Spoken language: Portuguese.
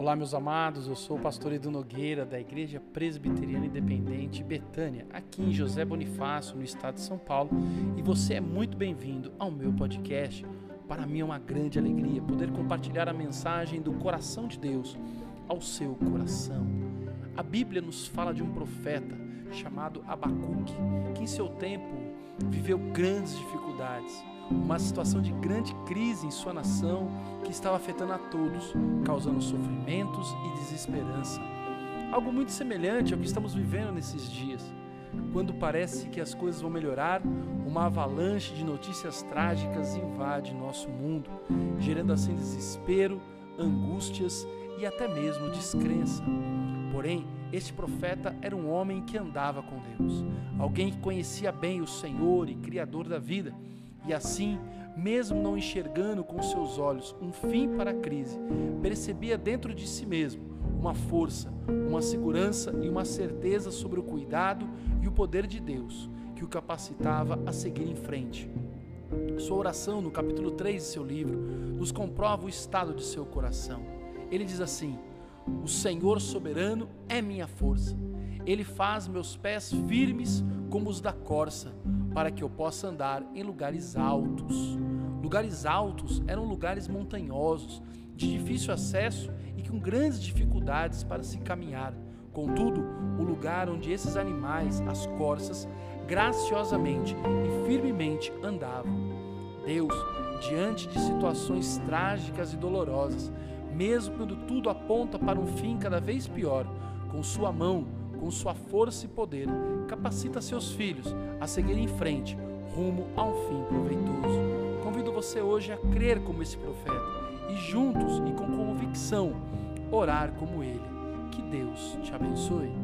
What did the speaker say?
Olá, meus amados. Eu sou o pastor Edu Nogueira, da Igreja Presbiteriana Independente Betânia, aqui em José Bonifácio, no estado de São Paulo, e você é muito bem-vindo ao meu podcast. Para mim é uma grande alegria poder compartilhar a mensagem do coração de Deus ao seu coração. A Bíblia nos fala de um profeta chamado Abacuque, que em seu tempo viveu grandes dificuldades uma situação de grande crise em sua nação que estava afetando a todos, causando sofrimentos e desesperança. Algo muito semelhante ao que estamos vivendo nesses dias. Quando parece que as coisas vão melhorar, uma avalanche de notícias trágicas invade nosso mundo, gerando assim desespero, angústias e até mesmo descrença. Porém, este profeta era um homem que andava com Deus, alguém que conhecia bem o Senhor e Criador da vida e assim, mesmo não enxergando com seus olhos um fim para a crise, percebia dentro de si mesmo uma força, uma segurança e uma certeza sobre o cuidado e o poder de Deus que o capacitava a seguir em frente. Sua oração, no capítulo 3 de seu livro, nos comprova o estado de seu coração. Ele diz assim: O Senhor soberano é minha força. Ele faz meus pés firmes como os da corça para que eu possa andar em lugares altos. Lugares altos eram lugares montanhosos, de difícil acesso e com grandes dificuldades para se caminhar. Contudo, o lugar onde esses animais, as corças, graciosamente e firmemente andavam. Deus, diante de situações trágicas e dolorosas, mesmo quando tudo aponta para um fim cada vez pior, com sua mão com sua força e poder, capacita seus filhos a seguir em frente, rumo a um fim proveitoso. Convido você hoje a crer como esse profeta e juntos e com convicção orar como ele. Que Deus te abençoe.